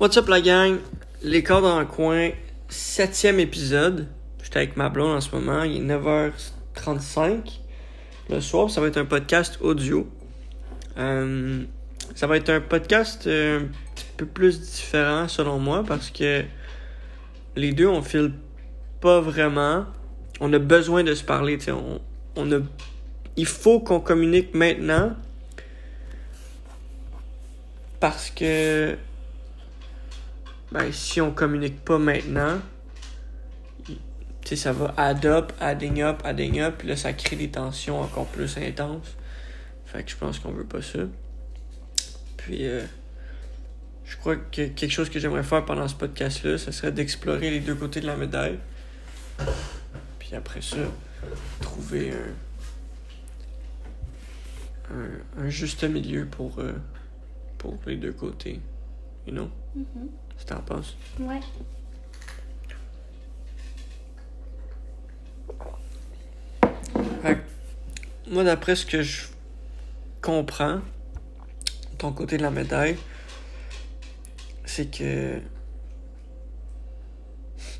What's up la gang? Les corps dans le coin, septième épisode. J'étais avec ma blonde en ce moment, il est 9h35 le soir. Ça va être un podcast audio. Euh, ça va être un podcast euh, un petit peu plus différent selon moi parce que les deux on file pas vraiment. On a besoin de se parler. On, on il faut qu'on communique maintenant parce que ben, si on communique pas maintenant, ça va add up, adding up, adding up, puis là, ça crée des tensions encore plus intenses. Fait que je pense qu'on veut pas ça. Puis, euh, je crois que quelque chose que j'aimerais faire pendant ce podcast-là, ce serait d'explorer les deux côtés de la médaille. Puis après ça, trouver un, un, juste milieu pour, euh, pour les deux côtés. You know? Mhm. Si t'en penses. Ouais. Fait que, moi, d'après ce que je comprends, ton côté de la médaille, c'est que.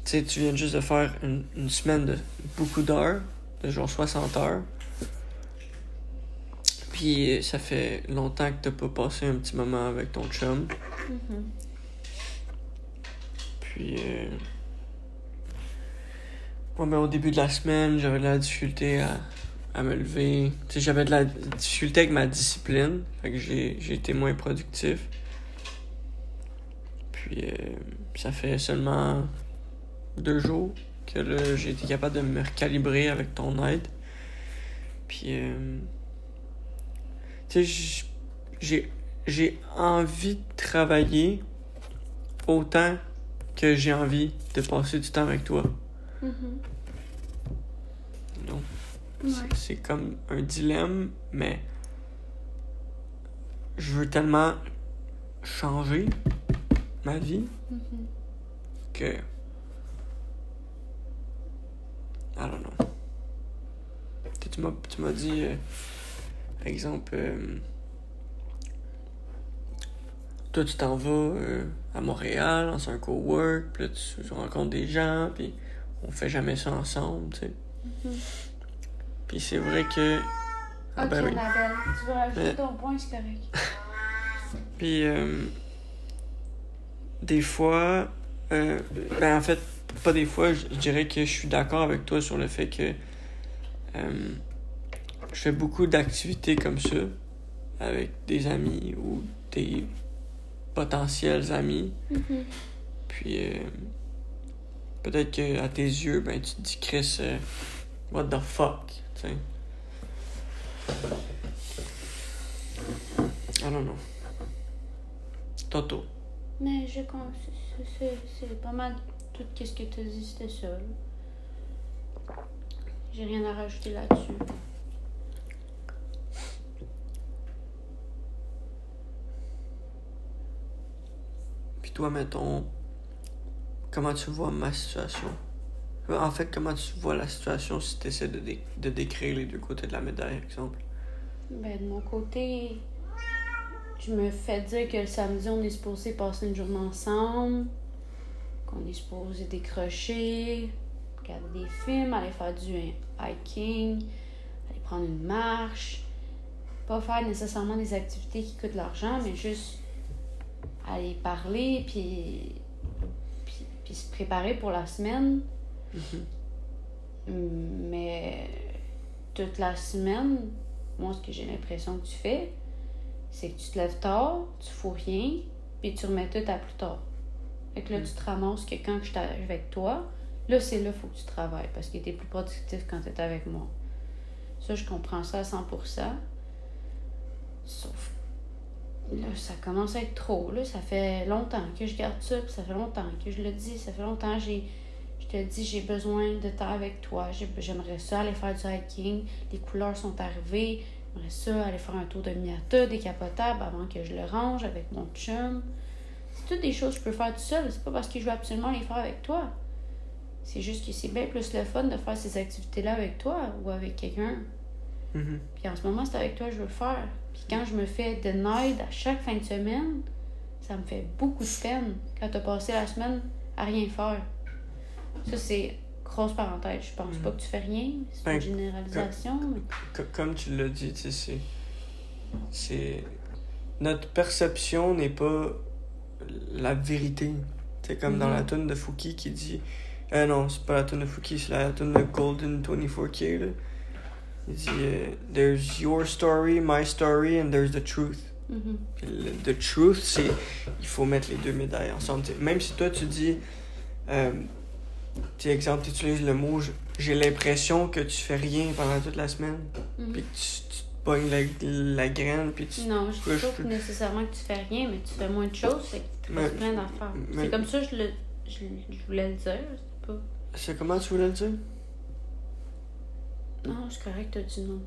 Tu sais, tu viens juste de faire une, une semaine de beaucoup d'heures, de genre 60 heures. Puis ça fait longtemps que t'as pas passé un petit moment avec ton chum. Mhm. Puis. Euh... Ben, au début de la semaine, j'avais de la difficulté à, à me lever. J'avais de la difficulté avec ma discipline. Fait que j'ai été moins productif. Puis, euh, ça fait seulement deux jours que j'ai été capable de me recalibrer avec ton aide. Puis, euh, j'ai envie de travailler autant que j'ai envie de passer du temps avec toi. Mhm. Non. Ouais. C'est- comme un dilemme, mais je veux tellement changer ma vie Mhm. que. I don't know. Tu m'as dit, euh, exemple, euh, toi tu t'en vas euh, à Montréal dans un co-work, puis là tu rencontres des gens, puis on fait jamais ça ensemble, tu sais. Mhm. Puis c'est vrai que. Ah Ok, ben oui. Tu veux rajouter Mais- ton point, c'est correct. Puis, euh, des fois, euh, ben en fait, pas des fois, je je dirais que je suis d'accord avec toi sur le fait que euh, je fais beaucoup d'activités comme ça avec des amis ou des potentiels amis. Mhm. Puis, euh, peut-être que à tes yeux, ben tu te dis, Chris, euh, what the fuck, tu sais. I don't know. Toto. Mais je c'est- c'est- c'est pas mal tout ce que tu as dit, c'était ça. J'ai rien à rajouter là-dessus. Mettons, comment tu vois ma situation? En fait, comment tu vois la situation si tu essaies de, de décrire les deux côtés de la médaille, exemple? Ben, de mon côté, je me fais dire que le samedi, on est supposé passer une journée ensemble, qu'on est supposé décrocher, regarder des films, aller faire du hiking, aller prendre une marche. Pas faire nécessairement des activités qui coûtent de l'argent, mais juste aller parler, puis, puis, puis se préparer pour la semaine. Mais toute la semaine, moi, ce que j'ai l'impression que tu fais, c'est que tu te lèves tard, tu fous rien, puis tu remets tout à plus tard. Fait que là, tu te ramasses que quand je suis avec toi, là, c'est là qu'il faut que tu travailles parce que tu es plus productif quand tu es avec moi. Ça, je comprends ça à 100%. Sauf là, ça commence à être trop. Là. Ça fait longtemps que je garde ça, puis ça fait longtemps que je le dis, ça fait longtemps que. Je te dis, j'ai besoin de temps avec toi. J'ai- J'aimerais ça aller faire du hiking. Les couleurs sont arrivées. J'aimerais ça aller faire un tour de Miata décapotable avant que je le range avec mon chum. C'est toutes des choses que je peux faire tout seul. C'est pas parce que je veux absolument les faire avec toi. C'est juste que c'est bien plus le fun de faire ces activités-là avec toi ou avec quelqu'un. Mhm. Puis en ce moment, c'est avec toi que je veux le faire. Puis quand je me fais denied à chaque fin de semaine, ça me fait beaucoup de peine quand t'as passé la semaine à rien faire. Ça, c'est grosse parenthèse. Je pense Mhm. pas que tu fais rien. C'est Ben, une généralisation. mais- Co- Comme tu l'as dit, tu sais, c'est. C'est. Notre perception n'est pas la vérité. C'est comme dans Mhm. la tune de Fouki qui dit. Euh, non, c'est pas la tune de Fouki, c'est la tune de Golden 24K. Là. Il dit euh, There's your story, my story, and there's the truth. Mhm. Puis le the truth, c'est. Il faut mettre les deux médailles ensemble. T'sais, même si toi tu dis. Euh, tu sais, exemple, tu utilises le mot j'ai l'impression que tu fais rien pendant toute la semaine Mhm. puis que tu, tu te pognes la, la graine, puis tu... Non, je dis pas je- nécessairement que tu fais rien, mais tu fais moins de choses, fait que tu te plein d'affaires. C'est comme ça que je, le, je, je voulais le dire. C'est pas. C'est comment tu voulais le dire? Non, c'est correct, t'as dit non.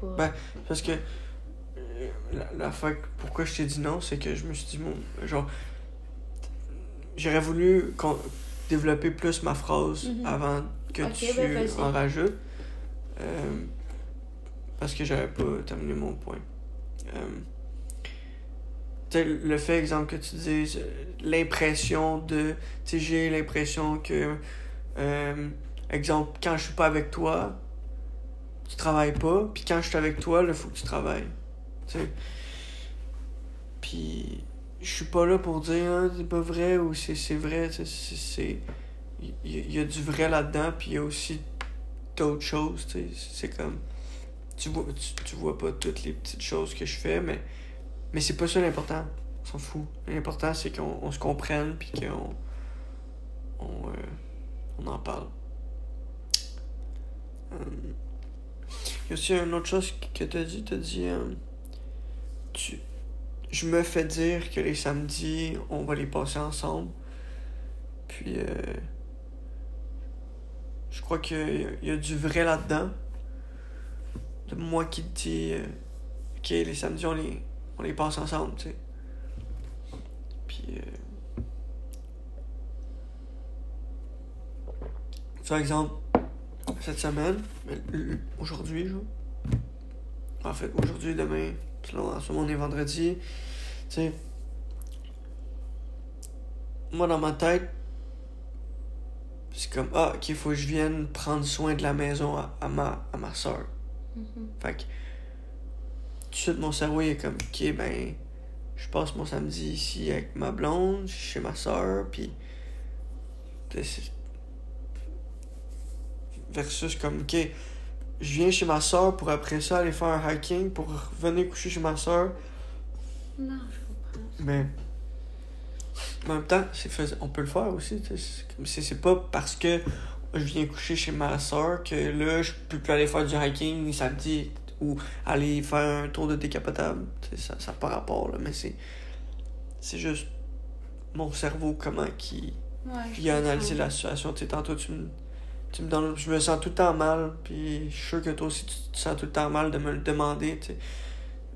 Pas. Ben, Parce que euh, la, la fois que- pourquoi je t'ai dit non, c'est que je me suis dit, bon, genre, j'aurais voulu développer plus ma phrase Mhm. avant que tu ben, en rajoutes. Euh, parce que j'avais pas terminé mon point. Euh, le fait, exemple, que tu dises euh, l'impression de. Tu sais, j'ai l'impression que. euh, exemple, quand je suis pas avec toi, tu travailles pas. Puis quand je suis avec toi, il faut que tu travailles. Tu sais. Puis je suis pas là pour dire Ah, c'est pas vrai ou c'est c'est vrai. c'est-. Il y, a du vrai là-dedans, puis il y a aussi d'autres choses. tu sais. C'est comme. Tu vois, tu, tu vois pas toutes les petites choses que je fais, mais, mais c'est pas ça l'important. On s'en fout. L'important, c'est qu'on on se comprenne, puis qu'on. On, euh, on en parle. Euh, il y a aussi une autre chose que t'as dit. T'as dit. euh, tu, je me fais dire que les samedis, on va les passer ensemble. Puis. euh, je crois qu'il y a du vrai là-dedans. De moi qui te dis. euh, ok, les samedis, on les, on les passe ensemble, tu sais. Puis. euh, Par exemple, cette semaine, aujourd'hui. En fait, aujourd'hui, demain, ce moment, on est vendredi. Tu sais. Moi, dans ma tête, c'est comme, ah, ok, il faut que je vienne prendre soin de la maison à, à ma, à ma soeur. Mhm. Fait que, tout de suite, mon cerveau, il est comme, ok, ben, je passe mon samedi ici avec ma blonde, chez ma soeur, puis. Versus comme, ok, je viens chez ma soeur pour après ça aller faire un hiking, pour revenir coucher chez ma soeur, Non, je comprends. mais. En même temps, c'est fais- on peut le faire aussi. C'est pas parce que je viens coucher chez ma soeur que là, je peux plus aller faire du hiking ni samedi ou aller faire un tour de décapotable. Ça n'a pas rapport, là, mais c'est. C'est juste mon cerveau, comment qui. Ouais, Il a analysé la situation. Tu sais, tantôt, tu me. Tu me donnes, je me sens tout le temps mal, puis je suis sûr que toi aussi tu te sens tout le temps mal de me le demander, tu.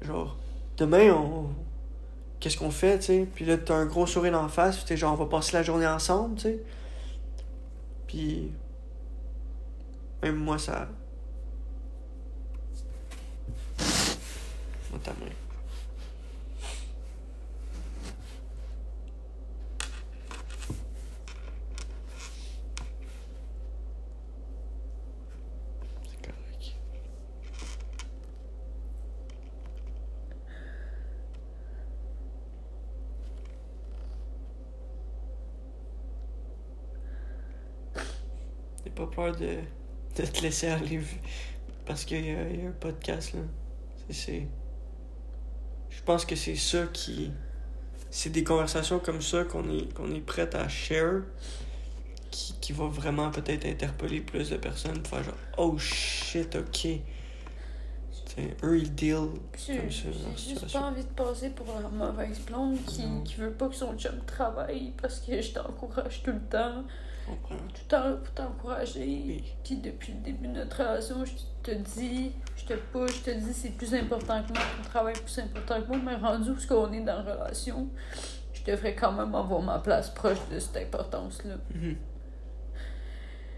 Genre, demain, on. Qu'est-ce qu'on fait, tu sais? Puis là, t'as un gros sourire en face, tu genre, on va passer la journée ensemble, tu sais. Puis. Même moi, ça. Ta main. Pas peur de, de te laisser aller parce qu'il y, y a un podcast là. C'est-. Je pense que c'est ça qui. C'est des conversations comme ça qu'on est, qu'on est prêt à share qui, qui va vraiment peut-être interpeller plus de personnes pour faire genre Oh shit, ok. Eux ils deal J'ai juste pas envie de passer pour la mauvaise blonde qui, qui veut pas que son chum travaille parce que je t'encourage tout le temps. Tout là pour t'encourager. Oui. Puis depuis le début de notre relation, je te dis, je te push, je te dis c'est plus important que moi, ton travail est plus important que moi, mais rendu où ce qu'on est dans la relation, je devrais quand même avoir ma place proche de cette importance-là. Mhm.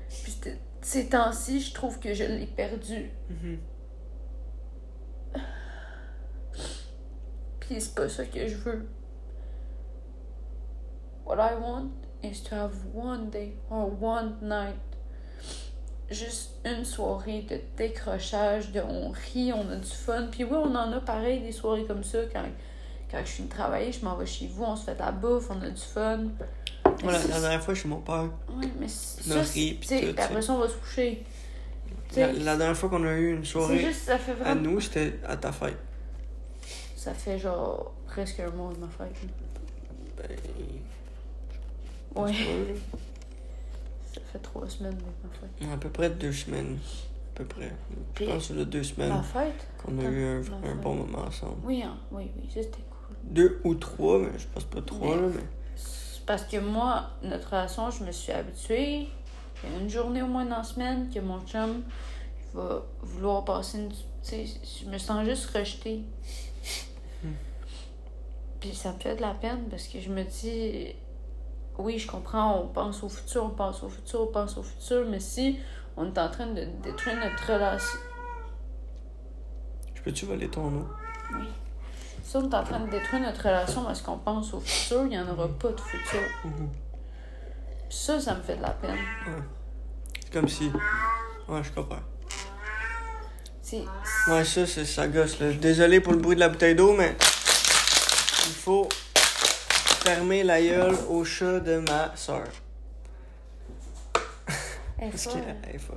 Puis ces temps-ci, je trouve que je l'ai perdu. Mhm. Puis c'est pas ça que je veux. what I want is to have one day or one night. Juste une soirée de décrochage, de on rit, on a du fun. Puis oui, on en a pareil des soirées comme ça quand, quand je finis de travailler, je m'en vais chez vous, on se fait de la bouffe, on a du fun. Voilà, la dernière fois, chez mon père. Oui, mais ça, a ri, c'est- puis tu sais, tout, après ça, on va se coucher. La, dernière fois qu'on a eu une soirée juste, ça fait à vraiment. nous, c'était à ta fête. Ça fait genre presque un mois de ma fête. Ben, Ouais, ça fait trois semaines de ma fête. À peu près deux semaines. À peu près. Je Puis- pense que c'est deux Ma semaines fête? qu'on a eu un, bon moment ensemble. Oui, hein, oui, oui, ça c'était cool. Deux ou trois, mais je pense pas trois, Mais- là, mais. Parce que moi, notre relation, je me suis habituée. Il y a une journée au moins dans la semaine que mon chum va vouloir passer une. Tu sais, je me sens juste rejetée. Hmm. Puis ça me fait de la peine parce que je me dis. Oui, je comprends, on pense au futur, on pense au futur, on pense au futur, mais si on est en train de détruire notre relation. Je peux-tu voler ton eau? Si on est en train de détruire notre relation parce qu'on pense au futur, il n'y en aura pas de futur. Mhm. Puis ça, ça me fait de la peine. C'est comme si. Ouais, je comprends. Ouais, ça, c'est ça gosse, là. Désolé pour le bruit de la bouteille d'eau, mais. Il faut fermer la gueule au chat de ma soeur. Elle est Parce qu'elle est folle.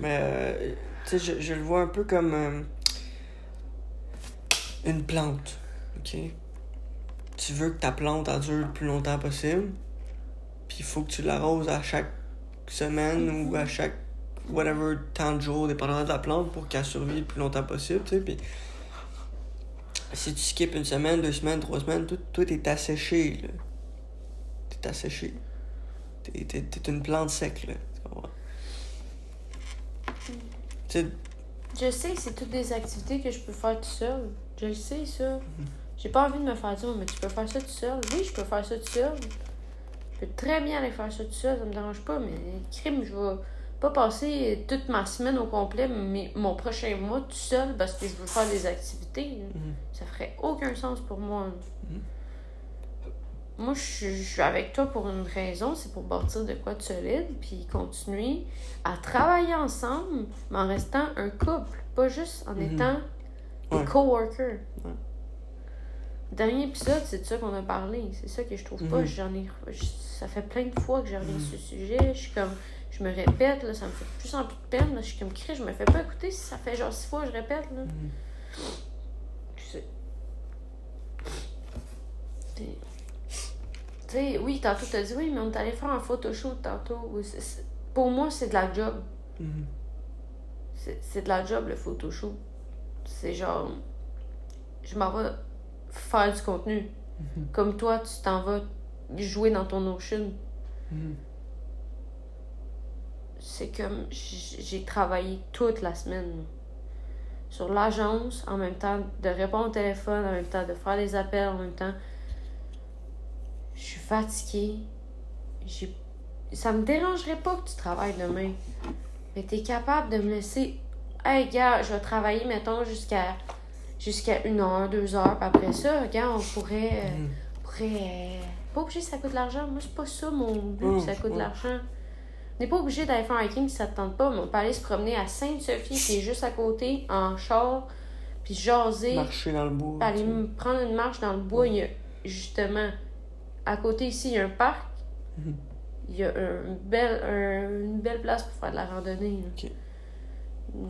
Mais, euh, tu sais, je, je le vois un peu comme euh, une plante. OK? Tu veux que ta plante elle dure le plus longtemps possible. Puis il faut que tu l'arroses à chaque semaine ou à chaque whatever temps de jour, dépendamment de la plante, pour qu'elle survive le plus longtemps possible, tu sais. Puis si tu skips une semaine, deux semaines, trois semaines, tout, tout est asséché, là. T'es asséché. T'es, t'es, t'es une plante sec, là. Tu comprends? Tu sais, Je sais que c'est toutes des activités que je peux faire tout seul. Je le sais, ça. Mhm. J'ai pas envie de me faire dire, mais tu peux faire ça tout seul. Oui, je peux faire ça tout seul. Je peux très bien aller faire ça tout seul, ça me dérange pas, mais crime, je vais pas passer toute ma semaine au complet, mais mon prochain mois tout seul parce que je veux faire des activités. Mhm. Ça ferait aucun sens pour moi. Mhm. Moi, je suis- je suis avec toi pour une raison, c'est pour bâtir de quoi de solide, puis continuer à travailler ensemble, mais en restant un couple, pas juste en Mhm. étant des Ouais. coworkers. Ouais. Dernier épisode, c'est de ça qu'on a parlé. C'est ça que je trouve pas. J'en ai, je- ça fait plein de fois que je reviens sur ce sujet. Je suis comme, je me répète, là, ça me fait de plus en plus de peine. là. Je suis comme, Chris, je me fais pas écouter si ça fait genre six fois que je répète. Là. Mhm. Tu sais. Tu sais, oui, tantôt t'as dit oui, mais on est allé faire un photoshoot tantôt. Oui, Pour moi, c'est de la job. Mhm. C'est de la job, le photoshoot. C'est genre. Je m'en vais faire du contenu. Mhm. Comme toi, tu t'en vas jouer dans ton Notion. C'est comme. J'ai travaillé toute la semaine. Sur l'agence, en même temps de répondre au téléphone, en même temps de faire des appels, en même temps. Je suis fatiguée. J'ai. Ça me dérangerait pas que tu travailles demain. Mais t'es capable de me laisser. Hey, gars, je vais travailler, mettons, jusqu'à jusqu'à une heure, deux heures. Puis après ça, regarde, on pourrait. euh, Mhm. on pourrait. euh, Pas obligé ça coûte de l'argent. Moi, c'est pas ça mon but, Mm, ça coûte de ouais. l'argent. N'est pas obligé d'aller faire un hiking si ça te tente pas, mais on peut aller se promener à Sainte-Sophie, qui est juste à côté, en char, puis jaser, Marcher dans le bois. aller prendre une marche dans le bois. Il y a, justement, à côté ici, il y a un parc. Mhm. Il y a un- une belle, un- une belle place pour faire de la randonnée. là. Ok.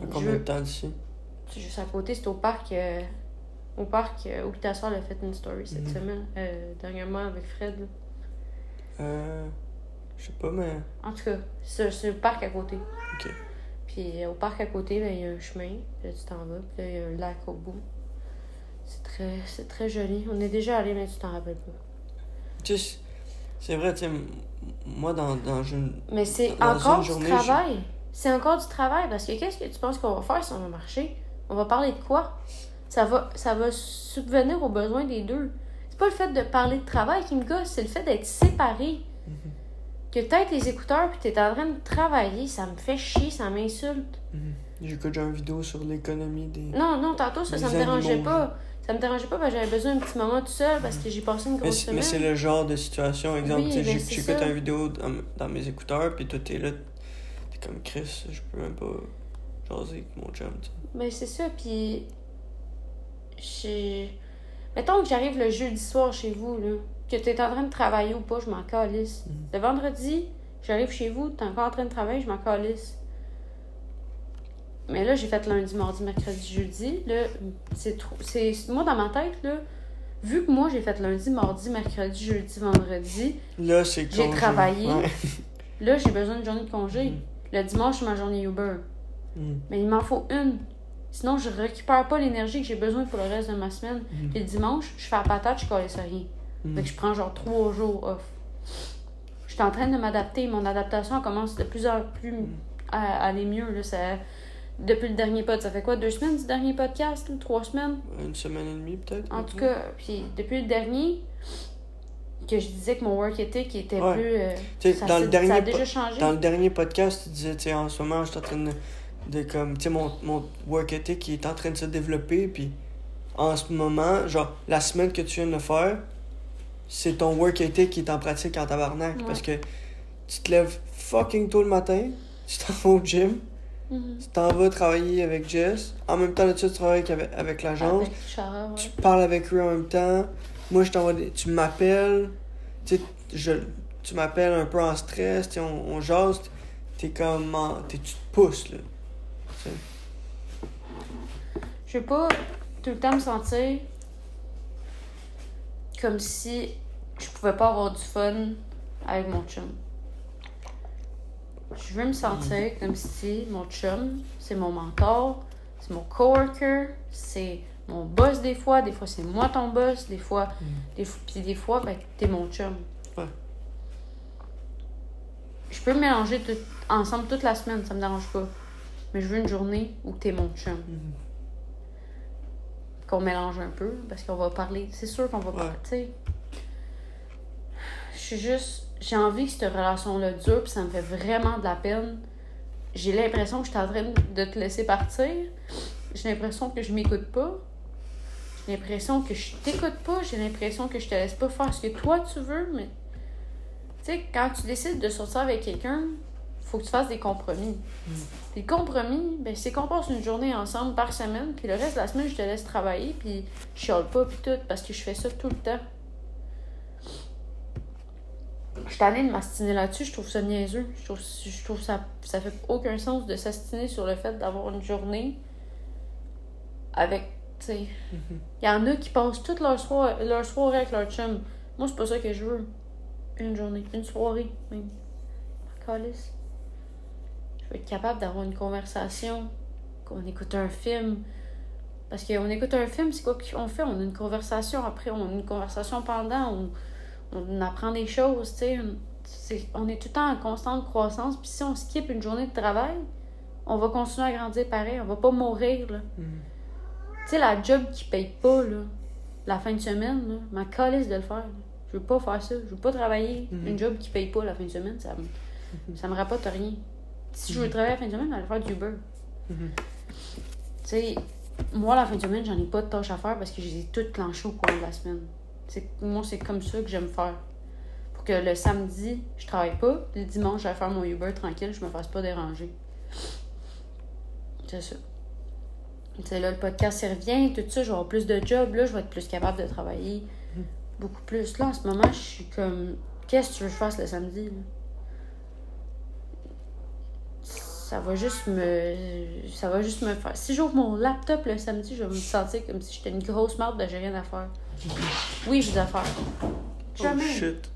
À combien de temps d'ici? c'est juste à côté, c'est au parc. euh, au parc euh, où ta soeur a fait une story cette Mhm. semaine, euh, dernièrement avec Fred. là. Euh. Je sais pas, mais. En tout cas, c'est le parc à côté. Ok. Puis euh, au parc à côté, ben, il y a un chemin. Puis là, tu t'en vas. Puis là, il y a un lac au bout. C'est très, c'est très joli. On est déjà allé, mais tu t'en rappelles pas. Tu sais, c'est vrai, tu sais, moi, dans, dans une. Mais c'est encore du journée, travail. C'est encore du travail. Parce que qu'est-ce que tu penses qu'on va faire si on va marcher? On va parler de quoi? Ça va, ça va subvenir aux besoins des deux. C'est pas le fait de parler de travail qui me gosse, c'est le fait d'être séparés. Que t'as tes écouteurs puis t'es en train de travailler, ça me fait chier, ça m'insulte. Mhm. J'écoute une vidéo sur l'économie des. Non, non, tantôt, ça, ça me dérangeait pas. Ça me dérangeait pas parce que j'avais besoin d'un petit moment tout seul parce que j'ai passé une Mais grosse c'est- semaine. mais c'est le genre de situation, exemple, Oui, ben, j'écoute une vidéo dans, dans mes écouteurs, puis toi t'es là, t'es comme Chris, je peux même pas jaser avec mon chum, tu sais. Ben, c'est ça, puis. Mettons que j'arrive le jeudi soir chez vous, là. Que t'es en train de travailler ou pas, je m'en calisse. Mhm. Le vendredi, j'arrive chez vous, t'es encore en train de travailler, je m'en calisse. Mais là, j'ai fait lundi, mardi, mercredi, jeudi. Là, c'est trop. C'est. Moi, dans ma tête, là, vu que moi, j'ai fait lundi, mardi, mercredi, jeudi, vendredi, Là, c'est J'ai travaillé. Ouais. là, j'ai besoin d'une journée de congé. Mhm. Le dimanche, c'est ma journée Uber. Mhm. Mais il m'en faut une. Sinon, je récupère pas l'énergie que j'ai besoin pour le reste de ma semaine. Mhm. Puis le dimanche, je fais la patate, je colle rien. Mhm. Fait que je prends genre trois jours off. Je suis en train de m'adapter. Mon adaptation commence de plus en plus à, à aller mieux. Là. Ça- depuis le dernier pod, ça fait quoi? Deux semaines du dernier podcast? là? Trois semaines? Une semaine et demie, peut-être. En tout cas, puis depuis le dernier, que je disais que mon work ethic était Ouais. plus. euh, Tu sais, ça, dans le dernier ça a déjà changé. Dans le dernier podcast, tu disais, tu sais, en ce moment, je suis en train de, de comme, tu sais, mon, mon work ethic est en train de se développer, puis en ce moment, genre, la semaine que tu viens de faire, c'est ton work ethic qui est en pratique en tabarnak, Ouais. parce que tu te lèves fucking tôt le matin, tu t'en vas au gym, Mhm. tu t'en vas travailler avec Jess, en même temps, là, tu travailles avec, avec l'agence, ouais. tu parles avec eux en même temps. Moi, je t'envoie des... Tu m'appelles. Tu je... tu m'appelles un peu en stress. On, on jase. T'es comme... en- t'es- Tu te pousses, là. Je veux pas tout le temps me sentir comme si je pouvais pas avoir du fun avec mon chum. Je veux me sentir comme si mon chum, c'est mon mentor, c'est mon coworker, c'est mon boss des fois, des fois c'est moi ton boss, des fois, des, f- puis des fois, ben, t'es mon chum. Ouais. Je peux mélanger tout, ensemble toute la semaine, ça me dérange pas. Mais je veux une journée où t'es mon chum Mhm. qu'on mélange un peu parce qu'on va parler. C'est sûr qu'on va Ouais. parler. Suis juste. J'ai envie que cette relation-là dure, puis ça me fait vraiment de la peine. J'ai l'impression que je suis en train de te laisser partir. J'ai l'impression que je m'écoute pas. J'ai l'impression que je t'écoute pas. J'ai l'impression que je te laisse pas faire ce que toi tu veux. Mais tu sais, quand tu décides de sortir avec quelqu'un, faut que tu fasses des compromis. Puis le compromis, ben, c'est qu'on passe une journée ensemble par semaine, puis le reste de la semaine, je te laisse travailler, puis je chiale pas, puis tout, parce que je fais ça tout le temps. Je suis tannée de m'astiner là-dessus, je trouve ça niaiseux. Je trouve, je trouve ça, ça fait aucun sens de s'astiner sur le fait d'avoir une journée avec, tu sais. Il y en a qui passent toute leur, soir, leur soirée avec leur chum. Moi, c'est pas ça que je veux. Une journée, une soirée, même. Calice. Je veux être capable d'avoir une conversation, qu'on écoute un film. Parce qu'on écoute un film, c'est quoi qu'on fait? On a une conversation après, on a une conversation pendant, on, on apprend des choses, tu sais. On est tout le temps en constante croissance, puis si on skip une journée de travail, on va continuer à grandir pareil, on va pas mourir, là. Mhm. Tu sais, la job qui paye pas, là, la fin de semaine, là, ma calisse de le faire. là. Je veux pas faire ça. Je veux pas travailler Mhm. une job qui paye pas la fin de semaine. Ça me, ça me rapporte rien. Si je veux travailler la fin de semaine, j'allais faire du Uber. Mhm. Tu sais, moi, la fin de semaine, j'en ai pas de tâches à faire parce que je les ai toutes clenchées au cours de la semaine. C'est- Moi, c'est comme ça que j'aime faire. Pour que le samedi, je travaille pas. Le dimanche, j'aille faire mon Uber tranquille, je me fasse pas déranger. C'est ça. Sais, là, le podcast, il revient, tout ça, je vais avoir plus de jobs, là, je vais être plus capable de travailler beaucoup plus. Là, en ce moment, je suis comme, qu'est-ce que tu veux que je fasse le samedi? Ça va juste me. Ça va juste me faire. Si j'ouvre mon laptop le samedi, je vais me sentir comme si j'étais une grosse marde de j'ai rien à faire. Oui, j'ai des affaires. Oh Jamais. shit.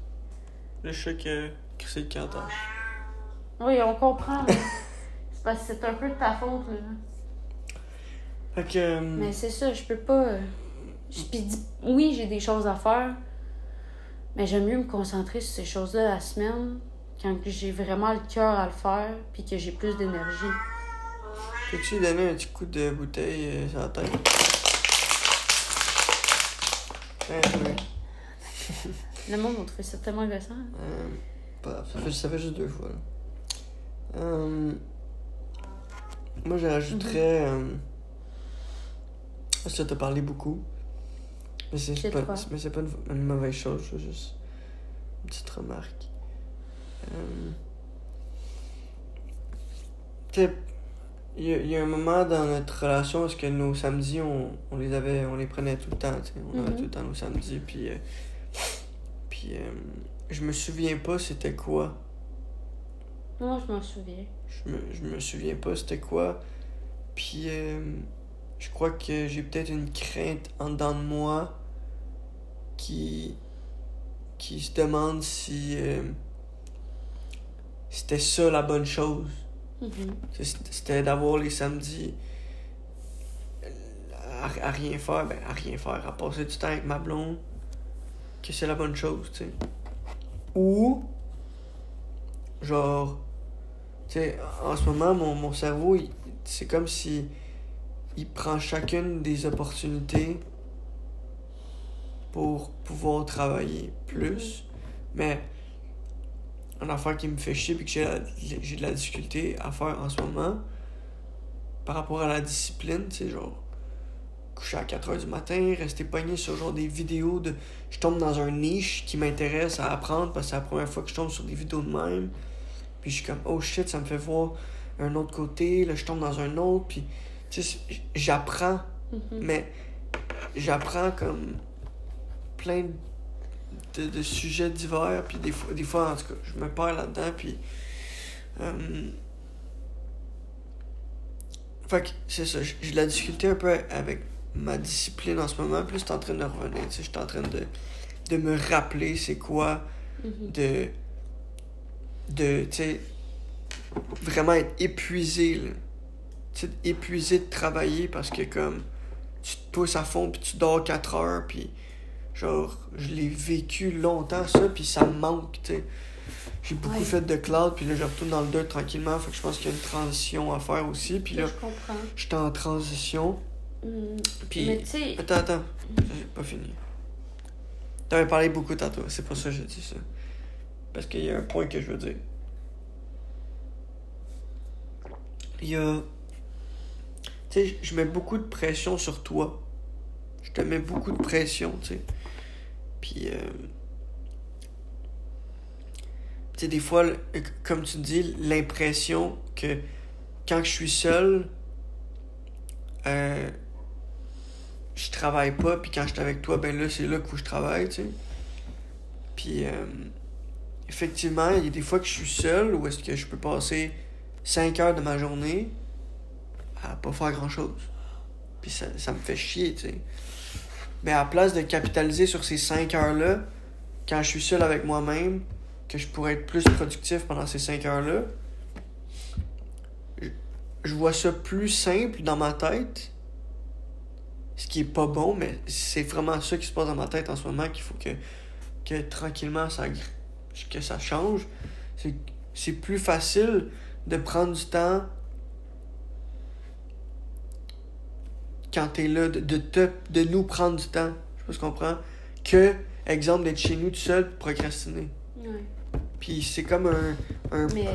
Le chat qui a crissé le. Oui, on comprend. c'est parce que c'est un peu de ta faute, là. Fait que. euh, Mais c'est ça, je peux pas. euh, je- Puis dis- oui, j'ai des choses à faire, mais j'aime mieux me concentrer sur ces choses-là la semaine quand que j'ai vraiment le cœur à le faire, puis que j'ai plus d'énergie. Peux-tu lui donner un petit coup de bouteille euh, sur la tête? Hein, oui. Le monde va trouver ça tellement agressant. Euh, pas grave, ça fait, ça fait juste deux fois. là. Euh, moi, je rajouterais. euh, ça t'a parlé beaucoup? Mais c'est pas, mais c'est pas une, une mauvaise chose, c'est juste une petite remarque. Euh, Tu il y, a- un moment dans notre relation est-ce que nos samedis, on, on les avait, on les prenait tout le temps, tu sais. On avait Mhm. tout le temps nos samedis, puis... euh, puis euh, je me souviens pas c'était quoi. Moi, je m'en souviens. Je me, je me souviens pas c'était quoi. Puis euh, je crois que j'ai peut-être une crainte en dedans de moi qui qui se demande si c'était ça la bonne chose. Mhm. C'était c'était d'avoir les samedis à, à rien faire, ben à rien faire, à passer du temps avec ma blonde, que c'est la bonne chose, tu sais. Ou, genre, tu sais, en ce moment, mon, mon cerveau, il- c'est comme si il prend chacune des opportunités pour pouvoir travailler plus. Mais un affaire qui me fait chier puis que j'ai de la difficulté à faire en ce moment par rapport à la discipline, tu sais, genre coucher à 4 heures du matin, rester pogné sur genre des vidéos de. Je tombe dans un niche qui m'intéresse à apprendre parce que c'est la première fois que je tombe sur des vidéos de même. Puis je suis comme oh shit, ça me fait voir un autre côté, là je tombe dans un autre, puis tu sais, j'apprends, Mhm. mais j'apprends comme plein de, de sujets divers, puis des fois, des fois, en tout cas, je me perds là-dedans, puis. euh, Fait que c'est ça, j'ai de la difficulté un peu avec ma discipline en ce moment, là, c'est en train de revenir, tu sais, je suis en train de, de me rappeler c'est quoi Mhm. de. de, tu sais, vraiment être épuisé, là. Tu sais, épuisé de travailler parce que, comme, tu te pousses à fond, puis tu dors 4 heures, puis, genre, je l'ai vécu longtemps, ça, puis ça me manque, tu sais. J'ai beaucoup Ouais. fait de cloud, puis là, je retourne dans le 2 tranquillement, fait que je pense qu'il y a une transition à faire aussi, puis là, je j'étais en transition, Mhm. puis. Mais tu sais, Attends, attends, j'ai pas fini. T'avais parlé beaucoup tantôt, c'est pour ça que j'ai dit ça. Parce qu'il y a un point que je veux dire. Il y a. Tu sais, je mets beaucoup de pression sur toi. Je te mets beaucoup de pression, tu sais. Puis. euh, Tu sais, des fois, comme tu dis, l'impression que quand je suis seul, euh, je travaille pas, puis quand je suis avec toi, ben là, c'est là que je travaille, tu sais. Puis, euh, effectivement, il y a des fois que je suis seul, où est-ce que je peux passer 5 heures de ma journée à pas faire grand-chose. Puis ça, ça me fait chier, tu sais. Mais à la place de capitaliser sur ces 5 heures-là, quand je suis seul avec moi-même, que je pourrais être plus productif pendant ces 5 heures-là, je, vois ça plus simple dans ma tête, ce qui est pas bon, mais c'est vraiment ça qui se passe dans ma tête en ce moment qu'il faut que, que tranquillement ça, que ça change. C'est plus facile de prendre du temps quand t'es là, de, de, te, de nous prendre du temps, je sais pas comprends, que, exemple, d'être chez nous tout seul pis procrastiner. ouais. Puis c'est comme un, un, Mais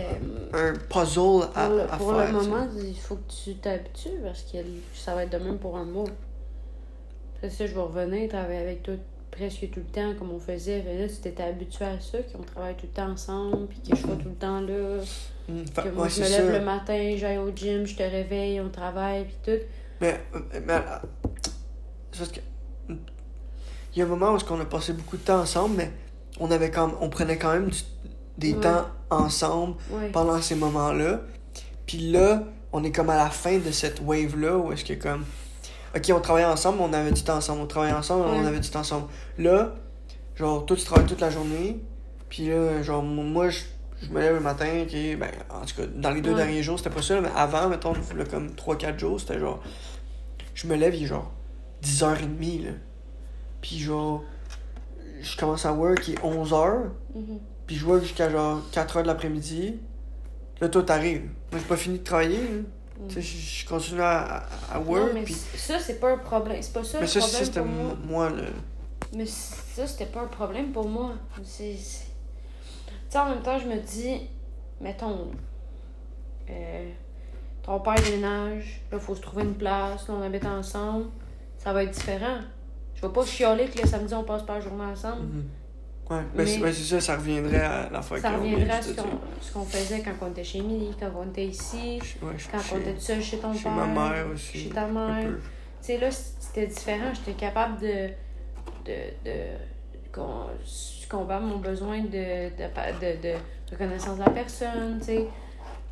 un puzzle à, pour, le, à pour faire. le moment, il faut que tu t'habitues parce que ça va être de même pour un mois. Après ça, je vais revenir travailler avec toi presque tout le temps comme on faisait. Fait là, tu t'étais habitué à ça, qu'on travaille tout le temps ensemble, puis que je sois tout le temps là. Mm, Que ouais, moi, je me lève le matin, j'aille au gym, je te réveille, on travaille, puis tout. Mais, mais euh, parce que il y a un moment où qu'on a passé beaucoup de temps ensemble, mais on avait quand on prenait quand même du- des Ouais. temps ensemble Ouais. pendant ces moments-là. Puis là, on est comme à la fin de cette wave-là où est-ce que comme OK, on travaillait ensemble, on avait du temps ensemble, on travaillait ensemble, on avait du temps ensemble. Là, genre toi tu travailles toute la journée, puis là genre moi je je me lève le matin, ok, ben, en tout cas, dans les deux Ouais. derniers jours, c'était pas ça, mais avant, mettons, là, comme 3-4 jours, c'était genre, je me lève, il est genre 10h30, là. Puis genre, je commence à work, il est 11h, Mhm. puis je work jusqu'à genre 4h de l'après-midi. Là, toi, t'arrives. Moi, j'ai pas fini de travailler, là. Tu sais, je continue à, à- work, Non, mais ça, c'est pas un problème. C'est pas ça Mais le ça, ça, problème c'était pour moi. moi, là. Mais ça, c'était pas un problème pour moi. C'est. Sais, en même temps, je me dis, mettons, euh, ton père déménage, là, faut se trouver une place, là, on habite ensemble, ça va être différent. Je vais pas chialer que le samedi, on passe pas la journée ensemble. Mhm. Ouais, ben, c'est Mais- c'est ça, ça reviendrait à la fois Ça reviendrait à ce qu'on faisait quand on était chez Émilie, quand on était ici, Ouais, quand on chez- était tout seul chez ton chez père. ma mère aussi. Chez ta mère. Tu sais, là, c'était différent. J'étais capable de. de. de. Combattre mon besoin de, de, de, de reconnaissance de la personne, tu sais.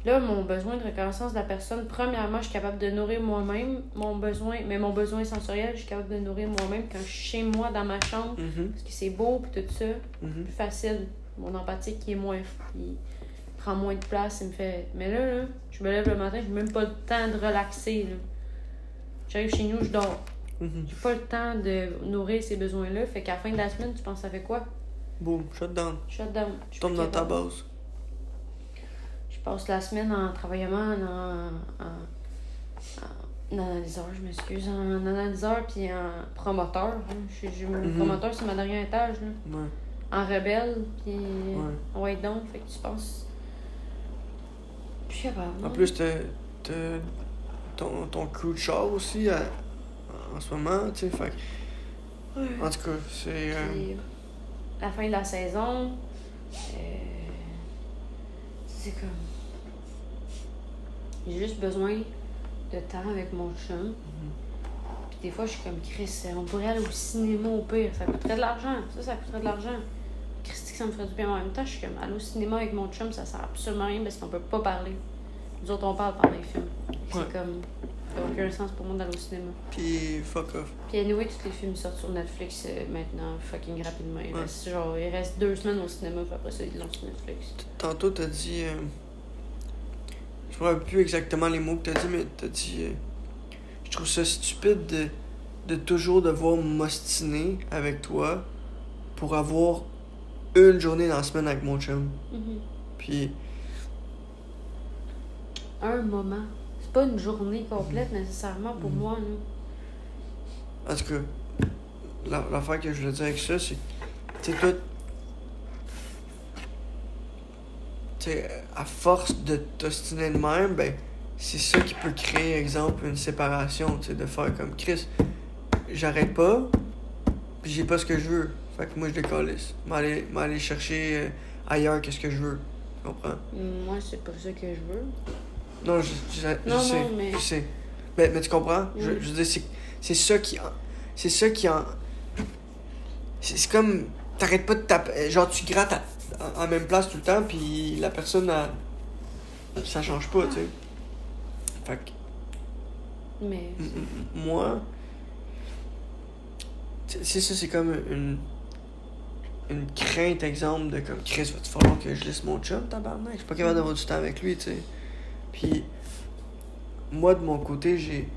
Là, mon besoin de reconnaissance de la personne, premièrement, je suis capable de nourrir moi-même mon besoin, mais mon besoin sensoriel, je suis capable de nourrir moi-même quand je suis chez moi, dans ma chambre, Mhm, parce que c'est beau, puis tout ça, mhm. plus facile. Mon empathique qui est moins. Il prend moins de place, il me fait. Mais là, là, je me lève le matin, j'ai même pas le temps de relaxer, là. J'arrive chez nous, je dors. Mhm. J'ai pas le temps de nourrir ces besoins-là. Fait qu'à la fin de la semaine, tu penses ça fait quoi? Boum, shut down. Shut down. Je Tombe dans ta base. Je passe la semaine en travaillant en, en, en, en analyseur, je m'excuse, en analyseur puis en promoteur. hein. Je suis- je- Mhm. promoteur, c'est ma dernière étage, là. Ouais. En rebelle, puis Ouais. ouais donc, fait que tu penses. Je suis capable. En hein. plus, t'as t'as ton, ton crew de char aussi à- en ce moment, tu sais. Fait. En tout cas, c'est. euh, la fin de la saison, euh, c'est comme. J'ai juste besoin de temps avec mon chum. Puis des fois, je suis comme Chris, on pourrait aller au cinéma au pire. Ça coûterait de l'argent. Ça, ça coûterait de l'argent. Christy, que ça me ferait du bien. En même temps, je suis comme aller au cinéma avec mon chum, ça sert absolument à rien parce qu'on peut pas parler. Nous autres, on parle pendant les films. C'est comme. Ça n'a aucun sens pour moi d'aller au cinéma. Puis fuck off. Puis anyway, tous les films sortent sur Netflix euh, maintenant, fucking rapidement. Il, Ouais. reste, genre, il reste deux semaines au cinéma, puis après ça, ils l'ont sur Netflix. Tantôt, t'as dit. euh, Je me rappelle plus exactement les mots que t'as dit, mais t'as dit. euh, Je trouve ça stupide de, de toujours devoir m'ostiner avec toi pour avoir une journée dans la semaine avec mon chum. Puis. Un moment. C'est pas une journée complète nécessairement pour Mhm. moi. Là. En tout cas, la- l'affaire que je veux dire avec ça, c'est. Tu sais, toi. Tu sais, à force de t'ostiner de même, ben, c'est ça qui peut créer, exemple, une séparation, tu sais, de faire comme Chris. J'arrête pas, puis j'ai pas ce que je veux. Fait que moi, je décalisse. M'aller m'aller chercher euh, ailleurs qu'est-ce que je veux. Tu comprends? Moi, c'est pas ça que je veux. Non, je, je, je Non, sais. non, mais- Je sais. Mais, mais tu comprends? Je, je veux dire, c'est, ça qui. C'est ça qui en. C'est, comme. T'arrêtes pas de taper. Genre, tu grattes à, en, en même place tout le temps, puis la personne, elle- ça change pas, tu sais. Fait que, Mais. moi. C'est c'est ça, c'est comme une. Une crainte, exemple, de comme Chris, va-tu falloir que je laisse mon chum, tabarnak? Je suis pas capable d'avoir du temps avec lui, tu sais. Puis, moi, de mon côté, j'ai.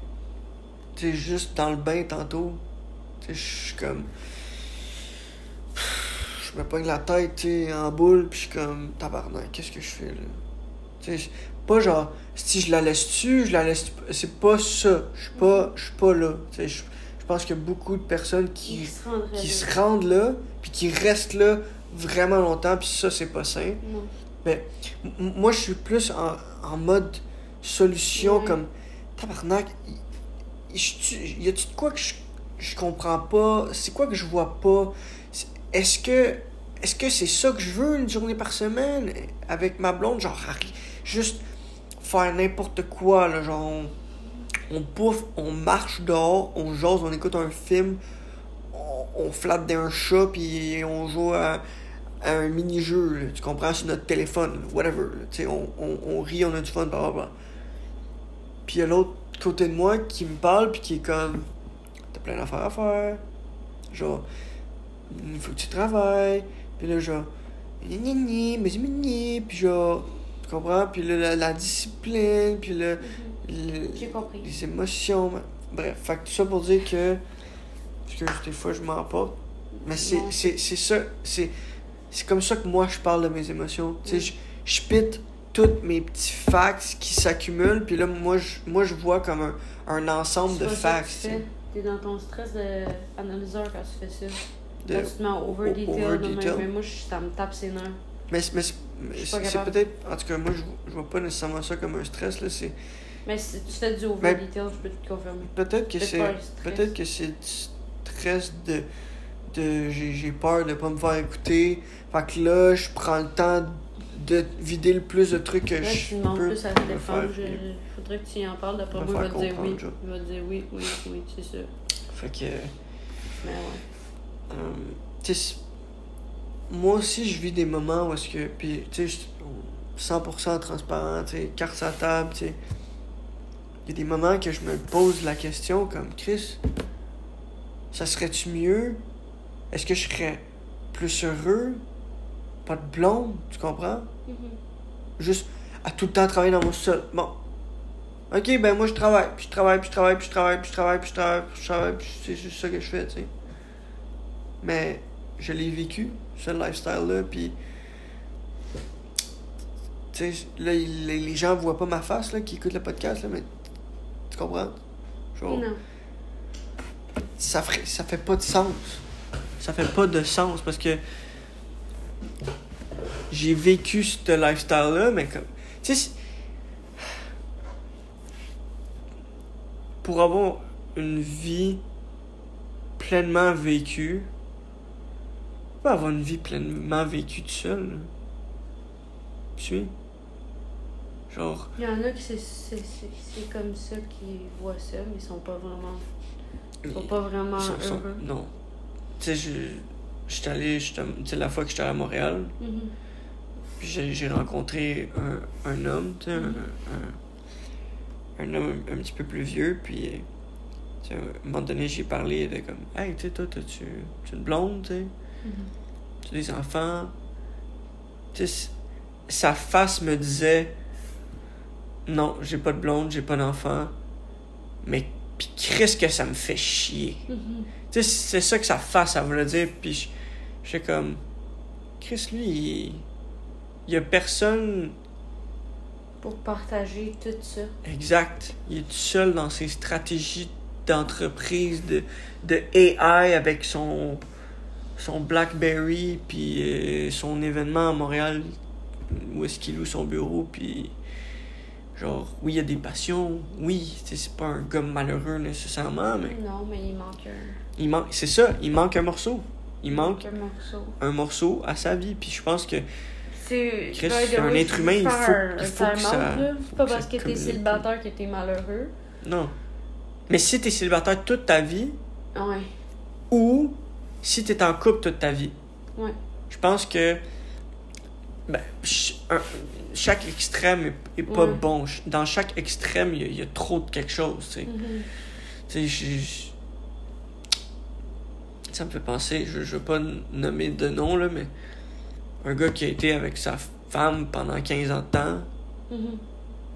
Tu juste dans le bain tantôt, tu je suis comme. Je me pogne la tête, tu en boule, puis je suis comme, tabarnak, qu'est-ce que je fais, là? Tu sais, pas genre, si je la laisse-tu, je la laisse. C'est pas ça. Je suis pas, je suis pas là. Tu sais, je pense qu'il y a beaucoup de personnes qui Qui se qui rendent là, puis qui restent là vraiment longtemps, puis ça, c'est pas sain. Non. M- moi, je suis plus en, en mode solution, Ouais. comme tabarnak. y- y- a-tu de quoi que je, je comprends pas? C'est quoi que je vois pas? Est-ce que est-ce que c'est ça que je veux une journée par semaine? Avec ma blonde? Genre, juste faire n'importe quoi, là, genre, on, on bouffe, on marche dehors, on jase, on écoute un film, on, on flatte d'un chat, puis on joue à, à un mini-jeu, là, tu comprends, sur notre téléphone, whatever, là, tu sais, on, on, on rit, on a du fun, blablabla. Puis il y a l'autre côté de moi qui me parle, puis qui est comme, t'as plein d'affaires à faire, genre, il faut que tu travailles, puis là, genre, gna, mais gna, puis genre, tu comprends, puis là, la, la discipline, puis là, le- J'ai compris. les émotions, mais- bref, fait que tout ça pour dire que, parce que des fois je m'emporte, mais c'est, c'est, c'est ça, c'est, c'est comme ça que moi je parle de mes émotions, tu sais, je, je pite tous mes petits facts qui s'accumulent, puis là, moi je, moi, je vois comme un, un ensemble de facts, tu. T'es dans ton stress d'analyseur quand tu fais ça. de- Quand tu te mets over detail, over de même. detail. mais moi, je- ça me tape ses nerfs. mais, mais c'est, mais peut-être, en tout cas, moi je, je vois pas nécessairement ça comme un stress, là, c'est, Mais si tu fais du over Mais- detail, je peux te confirmer. peut-être que C'est peut-être que c'est du stress de. J'ai peur de pas me faire écouter. Fait que là, je prends le temps de vider le plus de trucs que Là, je tu peux. plus à. Il faudrait que tu y en parles. D'après moi, il va te dire oui. Il va te dire oui, oui, oui, c'est ça. Fait que. Mais ouais. Euh, tu sais, moi aussi, je vis des moments où est-ce que. Puis, tu sais, je- 100% transparent, tu sais, carte à table, tu sais. Il y a des moments que je me pose la question comme Chris, ça serait-tu mieux? Est-ce que je serais plus heureux? Pas de blonde, tu comprends? Mhm. Juste à tout le temps travailler dans mon sol. Bon. Ok, ben moi je travaille, puis je travaille, puis je travaille, puis je travaille, puis je travaille, puis je travaille, puis je travaille, puis c'est juste ça que je fais, tu sais. Mais je l'ai vécu, ce lifestyle-là, puis. Tu sais, là, les, les gens voient pas ma face, là, qui écoutent le podcast, là, mais. Tu comprends? Genre, Non. ça, ferait, ça fait pas de sens. Ça fait pas de sens parce que j'ai vécu ce lifestyle-là, mais comme. Tu sais, pour avoir une vie pleinement vécue, tu peux avoir une vie pleinement vécue tout seul. là. Tu suis? Genre. Il y en a qui c'est- comme ça qui voient ça, mais ils sont pas vraiment, ils sont pas vraiment Sont- sont- heureux. non. Tu sais, je. J'étais allé, tu sais, la fois que j'étais à Montréal, Mhm. Puis j'ai rencontré un, un homme, tu sais, un, un, un homme un, petit peu plus vieux, puis euh, tu sais, à un moment donné, j'ai parlé de comme, hey, tu sais, toi, t'as-tu t'as une blonde, tu sais, Mhm. tu as des enfants? Tu sais, sa face me disait, non, j'ai pas de blonde, j'ai pas d'enfant, mais puis Chris que ça me fait chier. Tu sais, c'est ça que sa face, ça voulait dire. Puis je- j'étais comme. Chris, lui, il. Il y a personne Pour partager tout ça. exact. Il est tout seul dans ses stratégies d'entreprise, de, de AI avec son, son Blackberry, puis euh, son événement à Montréal, où est-ce qu'il loue son bureau, puis. Genre, oui, il y a des passions, oui, c'est pas un gars malheureux nécessairement, mais Non, mais il manque un, il manque, c'est ça, il manque un morceau. Il manque un morceau. un morceau à sa vie. Puis je pense que C'est un être humain, il faut- il faut que ça-. C'est pas parce que t'es célibataire que t'es malheureux. non. Mais si t'es célibataire toute ta vie Ouais. ou si t'es en couple toute ta vie, Ouais. je pense que ben, un- chaque extrême est, est pas Ouais. bon. Dans chaque extrême, il y, a- il y a trop de quelque chose. tu sais. Mhm. Je- ça me fait penser, je, je veux pas nommer de nom, là, mais un gars qui a été avec sa femme pendant 15 ans de temps, Mhm.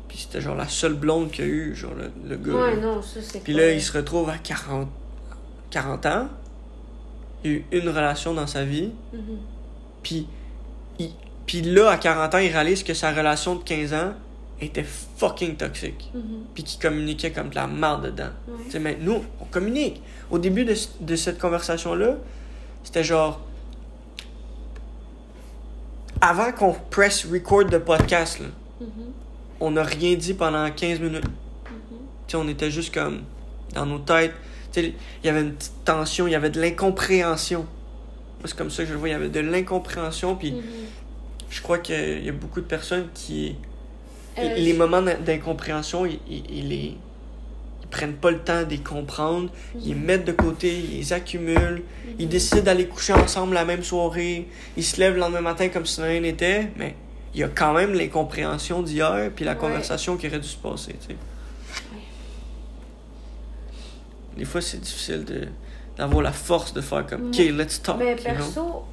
puis c'était genre la seule blonde qu'il a eu, genre le, le gars. Ouais, là. non, ça c'est Puis là, il se retrouve à 40, 40 ans. Il a eu une relation dans sa vie. Mhm. Puis, il- puis là, à 40 ans, il réalise que sa relation de 15 ans était fucking toxique. Mhm. Puis qu'il communiquait comme de la merde dedans. Ouais. Tu sais, mais nous, on communique. Au début de, cette conversation-là, c'était genre. Avant qu'on press record de podcast, là, Mhm. on n'a rien dit pendant 15 minutes. Tu sais, on était juste comme dans nos têtes. Tu sais, il y avait une petite tension, il y avait de l'incompréhension. C'est comme ça que je le vois. Il y avait de l'incompréhension, puis. Je crois qu'il y a beaucoup de personnes qui. Euh, les je- moments d'in- d'incompréhension, ils, ils, ils les. Ils prennent pas le temps de les comprendre, ils les mettent de côté, ils les accumulent, ils décident d'aller coucher ensemble la même soirée, ils se lèvent le lendemain matin comme si rien n'était, mais il y a quand même l'incompréhension d'hier, puis la Ouais. conversation qui aurait dû se passer, tu sais. Ouais. Des fois, c'est difficile de d'avoir la force de faire comme, OK, let's talk. Mais perso,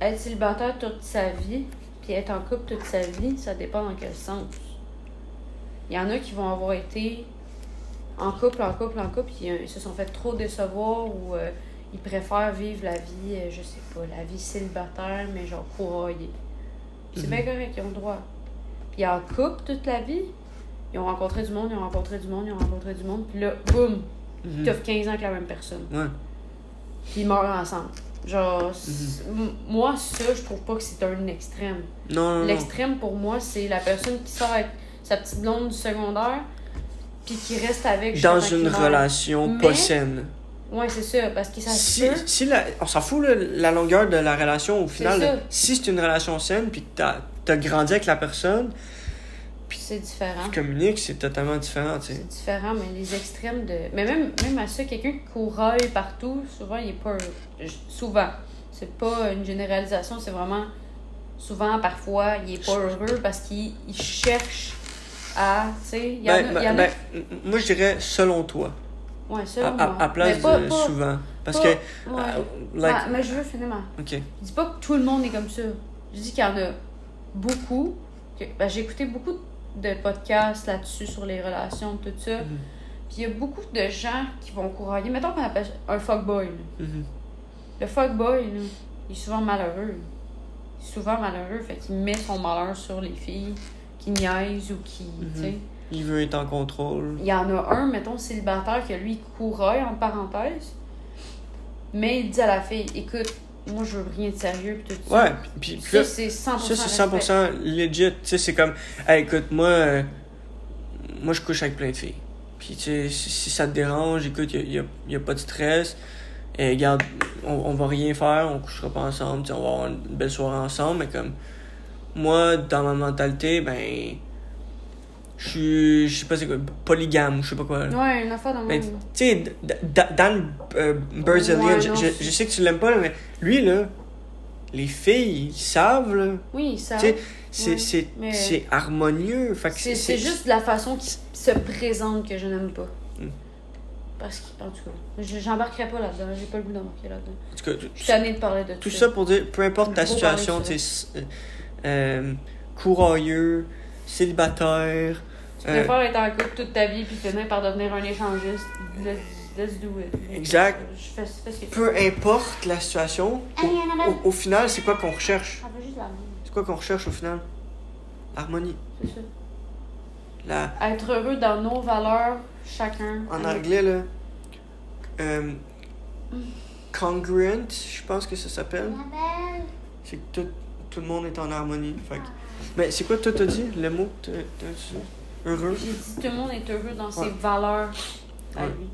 être célibataire toute sa vie, puis être en couple toute sa vie, ça dépend dans quel sens. Il y en a qui vont avoir été en couple, en couple, en couple, puis euh, ils se sont fait trop décevoir ou euh, ils préfèrent vivre la vie, euh, je sais pas, la vie célibataire, mais genre couraillée. C'est Mhm. bien correct, ils ont le droit. Puis en couple toute la vie, ils ont rencontré du monde, ils ont rencontré du monde, ils ont rencontré du monde, puis là, boum, Mhm. ils t'offrent 15 ans avec la même personne Ouais. puis ils meurent ensemble. Genre, c'est- m- moi, ça, je trouve pas que c'est un extrême. Non, non, non. L'extrême, pour moi, c'est la personne qui sort avec sa petite blonde du secondaire, puis qui reste avec Dans une relation Mais- pas saine. Ouais, c'est ça, parce que ça Si, si la- on s'en fout, là, la longueur de la relation, au final, ça. là, si c'est une relation saine, puis que t'as as grandi avec la personne, C'est différent. tu communiques, c'est totalement différent, tu sais. C'est différent, mais les extrêmes de. Mais même, même à ça, quelqu'un qui couraille partout, souvent, il est pas Souvent. C'est pas une généralisation, c'est vraiment. Souvent, parfois, il est pas heureux parce qu'il il cherche à. Tu sais, il y en a. Ben, y en ben, a- ben, moi, je dirais selon toi, ouais, à, selon à- moi. à place Mais pas- de pas- souvent. Parce pas- que, ouais. euh, like, Ah, mais je veux finir ma. ok. Je dis pas que tout le monde est comme ça. Je dis qu'il y en a beaucoup. que- ben, j'ai écouté beaucoup de podcasts là-dessus sur les relations, tout ça. Mhm. Puis il y a beaucoup de gens qui vont courailler. Mettons qu'on appelle un fuckboy. Mhm. Le fuckboy, là, il est souvent malheureux. Il est souvent malheureux, fait qu'il met son malheur sur les filles qui niaisent ou qui. tu sais. Il veut être en contrôle. Il y en a un, mettons, célibataire, que lui, il couraille, en parenthèse. Mais il dit à la fille écoute, moi, je veux rien de sérieux, tout ça. Ouais, puis, puis Ça, c'est 100% ça, c'est respect. 100% legit. Tu sais, c'est comme, hey, écoute, moi, euh, moi, je couche avec plein de filles. Puis, tu sais, si, si ça te dérange, écoute, il n'y a, y a pas de stress. Et regarde, on, on va rien faire, on couchera pas ensemble, on va avoir une belle soirée ensemble, mais comme, moi, dans ma mentalité, ben, je suis, je sais pas c'est quoi, polygame, je sais pas quoi. là. Ouais, une affaire dans le Mais, monde. tu sais, Dan euh, Berzelian, Ouais, je, je- sais que tu l'aimes pas, là, mais lui, là, les filles, ils savent, là. Oui. Tu sais, c'est, c'est, mais- c'est harmonieux. C'est c'est juste la façon qu'il se présente que je n'aime pas. Mm. Parce que, en tout cas, je- j'embarquerai pas là-dedans. J'ai pas le goût d'embarquer là-dedans. En tout cas, Je suis tannée de parler de tout ça pour dire, peu importe ta situation, tu sais, euh, euh, courailleux, célibataire, Tu euh, préfères être en couple toute ta vie puis finir par devenir un échangiste. Let's, let's do it. Exact. Je fais, fais ce que tu peu veux. importe la situation, au, au- au final, c'est quoi qu'on recherche? Ah, juste. C'est quoi qu'on recherche au final? L'harmonie. C'est ça. La, Être heureux dans nos valeurs, chacun. en anglais, là, euh, congruent, je pense que ça s'appelle. C'est que tout, tout le monde est en harmonie. Fait que- Mais c'est quoi, toi, t'as dit? Le mot? T'as- t'as dit? Heureux? J'ai dit tout le monde est heureux dans ses valeurs à Ouais. lui.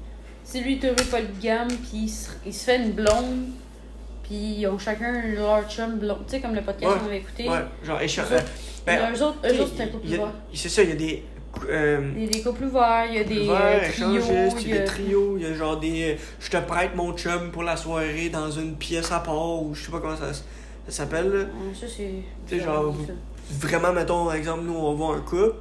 Si lui est heureux polygame, puis il se, il se fait une blonde, puis ils ont chacun leur chum blonde. Tu sais, comme le podcast qu'on avait écouté. Ouais, genre, Eux autres- ben, eux autres, eux autres, c'est un couple ouvert. C'est ça, il y a des. euh, Il y a des couples ouverts, il y a des ouverts, euh, trios, il y a des trios, il y a genre des. euh, Je te prête mon chum pour la soirée dans une pièce à part, ou je sais pas comment ça, s'appelle, ça, c'est... Tu sais, genre, ça. Vraiment, mettons, par exemple, nous, on va voir un couple.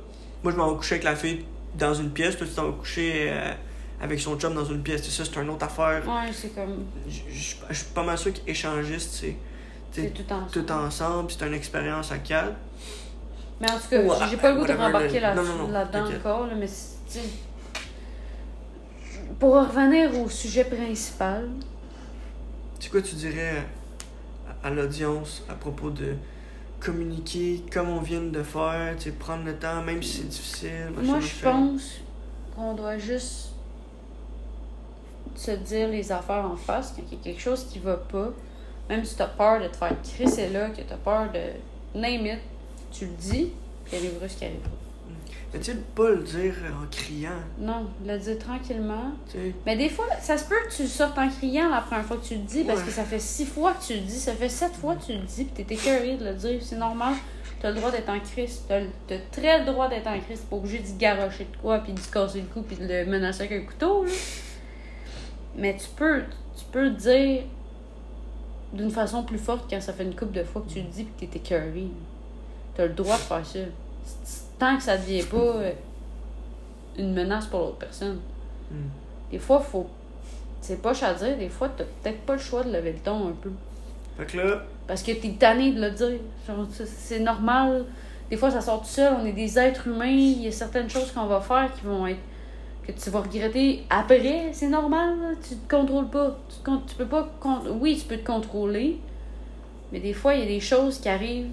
Moi, je m'en vais coucher avec la fille dans une pièce, toi, tu t'en vas coucher euh, avec son chum dans une pièce. Ça, c'est une autre affaire. Ouais, c'est comme... Je suis pas mal sûr qu'échangiste, c'est C'est c'est tout ensemble. tout ensemble, c'est une expérience à quatre. Mais en tout cas, Ouais, j'ai pas le goût de rembarquer là. là- là-dedans t'inquiète. encore, là, mais c'est- tu sais, Pour revenir au sujet principal, C'est quoi tu dirais à, à l'audience à propos de communiquer comme on vient de faire, tu sais, prendre le temps, même si c'est difficile. moi, je pense qu'on doit juste se dire les affaires en face quand il y a quelque chose qui va pas. Même si t'as peur de te faire crisser là, que t'as peur de name it, tu le dis, puis il arrivera ce qui arrivera. Mais tu sais, pas le dire en criant, Non, le dire tranquillement. Mais des fois, ça se peut que tu le sortes en criant la première fois que tu le dis, parce Ouais. que ça fait six fois que tu le dis, ça fait sept fois que tu le dis, puis t'es écœuré de le dire, c'est normal. T'as le droit d'être en crise, t'as t'as très le droit d'être en crise, t'es pas obligé d'y garocher de quoi, puis d'y casser le cou, puis de le menacer avec un couteau, là. Mais tu peux, tu peux le dire d'une façon plus forte quand ça fait une couple de fois que tu le dis, puis que t'es écœuré. T'as le droit de faire ça. Tant que ça devient pas euh, une menace pour l'autre personne. Hmm. Des fois, faut. C'est poche à dire, des fois, t'as peut-être pas le choix de lever le ton un peu. Fait que là, Parce que t'es tanné de le dire. C'est- normal. Des fois, ça sort tout seul. On est des êtres humains. Il y a certaines choses qu'on va faire qui vont être. que tu vas regretter après. C'est normal. là. Tu te contrôles pas. Tu, te con- tu peux pas. Oui, tu peux te contrôler. Mais des fois, il y a des choses qui arrivent.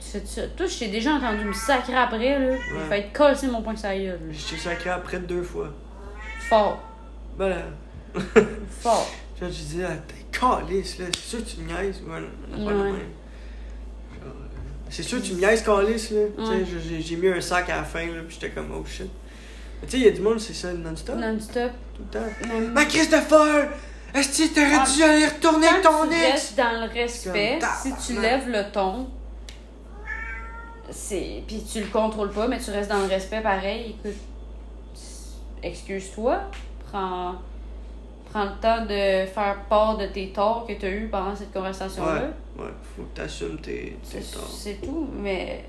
Tu ça. Toi, je t'ai déjà entendu me sacrer après. là. J'ai Ouais. failli te casser mon poing sur la gueule. là. je t'ai sacré après deux fois. Fort. Ben là, Fort. là, je disais, ah, t'es calice, là, c'est sûr que tu me niaises, ouais, de euh, C'est sûr que tu me niaises, calice, là. Tu sais, Ouais. j'ai- mis un sac à la fin, là, puis j'étais comme, oh shit. Tu sais, il y a du monde, c'est ça, non-stop. non-stop. Tout le temps. Ma Christopher! Est-ce que t'aurais Ah, dû aller retourner ton tu ex? dans le respect, si tu lèves le ton, c'est puis tu le contrôles pas, mais tu restes dans le respect pareil, écoute, excuse-toi, prends, prends le temps de faire part de tes torts que tu as eu pendant cette conversation-là. Ouais, ouais, faut que t'assumes tes, tes torts. c'est tout, mais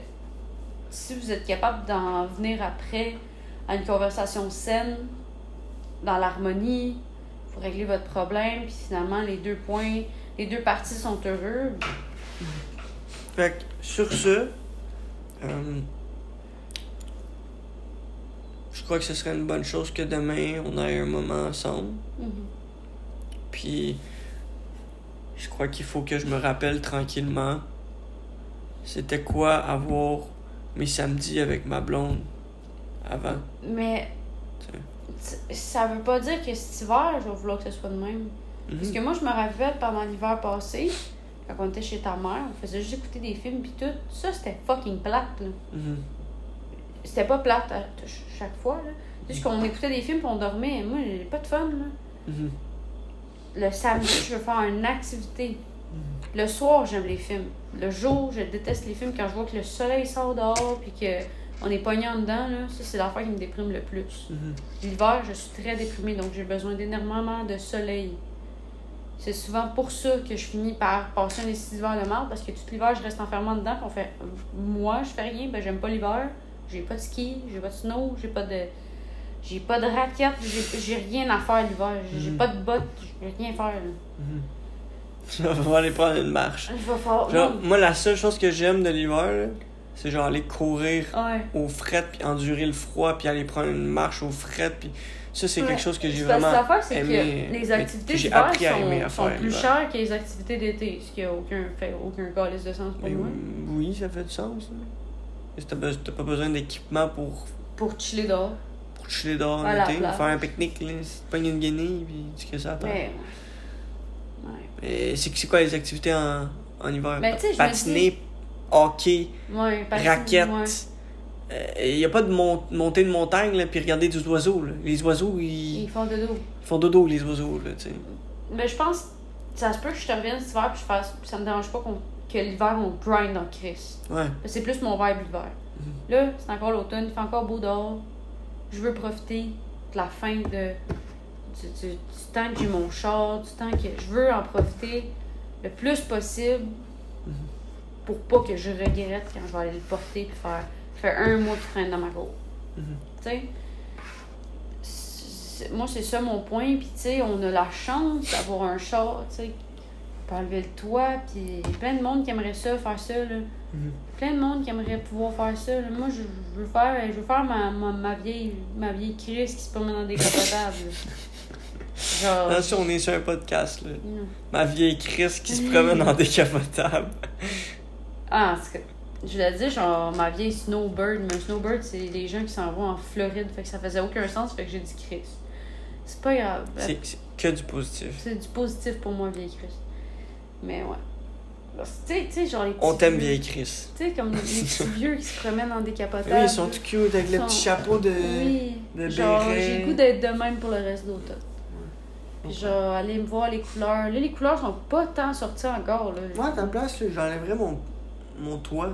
si vous êtes capable d'en venir après à une conversation saine, dans l'harmonie, vous réglez votre problème, puis finalement les deux points, les deux parties sont heureux, Fait que, sur ce, euh, je crois que ce serait une bonne chose que demain, on ait un moment ensemble. mhm. Puis, je crois qu'il faut que je me rappelle tranquillement c'était quoi avoir mes samedis avec ma blonde avant? mais ça veut pas dire que cet hiver, je vais vouloir que ce soit de même. Mhm. Parce que moi, je me rappelle pendant l'hiver passé, quand on était chez ta mère, on faisait juste écouter des films, puis tout. Ça, c'était fucking plate, là. Mhm. C'était pas plate à ch- chaque fois, là. Juste qu'on écoutait des films, puis on dormait. Moi, j'ai pas de fun, là. Mhm. Le samedi, je veux faire une activité. Le soir, j'aime les films. Le jour, je déteste les films quand je vois que le soleil sort dehors, puis que on est pogné en dedans, là. Ça, c'est l'affaire qui me déprime le plus. L'hiver, je suis très déprimée, donc j'ai besoin d'énormément de soleil. C'est souvent pour ça que je finis par passer un essai d'hiver de marde, parce que tout l'hiver, je reste enfermée dedans, puis on fait... Moi, je fais rien, ben j'aime pas l'hiver. J'ai pas de ski, j'ai pas de snow, j'ai pas de... J'ai pas de raquettes, j'ai j'ai rien à faire l'hiver. J'ai j'ai Mhm. pas de bottes, je vais rien faire. là. Mhm. Je vais aller prendre une marche. Je vais faire... Genre, moi, la seule chose que j'aime de l'hiver, c'est genre aller courir Ouais. au fret, puis endurer le froid, puis aller prendre une marche au fret, puis ça, c'est Ouais. quelque chose que j'ai vraiment l'affaire, c'est aimé, que les activités que d'hiver à sont, sont plus chères que les activités d'été, ce qui a aucun, fait aucun calice de sens pour Mais moi. oui, ça fait du sens. Et T'as pas besoin d'équipement pour, Pour chiller dehors. pour chiller dehors en été, faire un pique-nique, pognes une guenille, puis tu crées ça. Mais... Ouais. C'est quoi les activités en, en hiver? Me Patiner, hockey, Ouais, parce que- raquettes. ouais. Il n'y a pas de mon- montée de montagne, là, puis regarder des oiseaux. Là. Les oiseaux, ils, Ils font de dos. ils font dodo, les oiseaux. Là, tu sais. Mais je pense, ça se peut que je te revienne cet hiver puis je fasse, ça me dérange pas qu'on- que l'hiver on grind en crise. Ouais. C'est plus mon vibe l'hiver. Mhm. Là, c'est encore l'automne, il fait encore beau dehors. Je veux profiter de la fin de du, du- du temps que j'ai mon char, du temps que je veux en profiter le plus possible Mhm. pour pas que je regrette quand je vais aller le porter puis faire, faire un mois de traîne dans ma cour. Tu sais? C'est- Moi, c'est ça mon point. Puis, tu sais, on a la chance d'avoir un char, tu sais. Peut enlever le toit, puis il y a plein de monde qui aimerait ça, faire ça, là. Mhm. Plein de monde qui aimerait pouvoir faire ça. là. Moi, je, je veux faire, je veux faire ma, ma, ma vieille, ma vieille Chris qui se promène dans des capotables. Genre. Attention, on est sur un podcast. Là. non. Ma vieille Chris qui se promène dans des capotables. Ah, en tout cas, je voulais dire, genre, ma vieille Snowbird. Mais un Snowbird, c'est les gens qui s'en vont en Floride. Fait que ça faisait aucun sens, fait que j'ai dit Chris. C'est pas grave. C'est que du positif. C'est du positif pour moi, vieille Chris. Mais ouais. Tu sais, tu sais, genre les petits. On t'aime, vieille Chris. Tu sais, comme les petits vieux qui se promènent dans des capotables. Oui, ils sont tout cute avec le Sont- petit chapeau de. Oui. de genre, béret. j'ai le goût d'être de même pour le reste de l'automne. Puis genre, aller me voir les couleurs. Là, les couleurs sont pas tant sorties encore, là. Moi, à ta place, j'enlèverais mon, mon toit.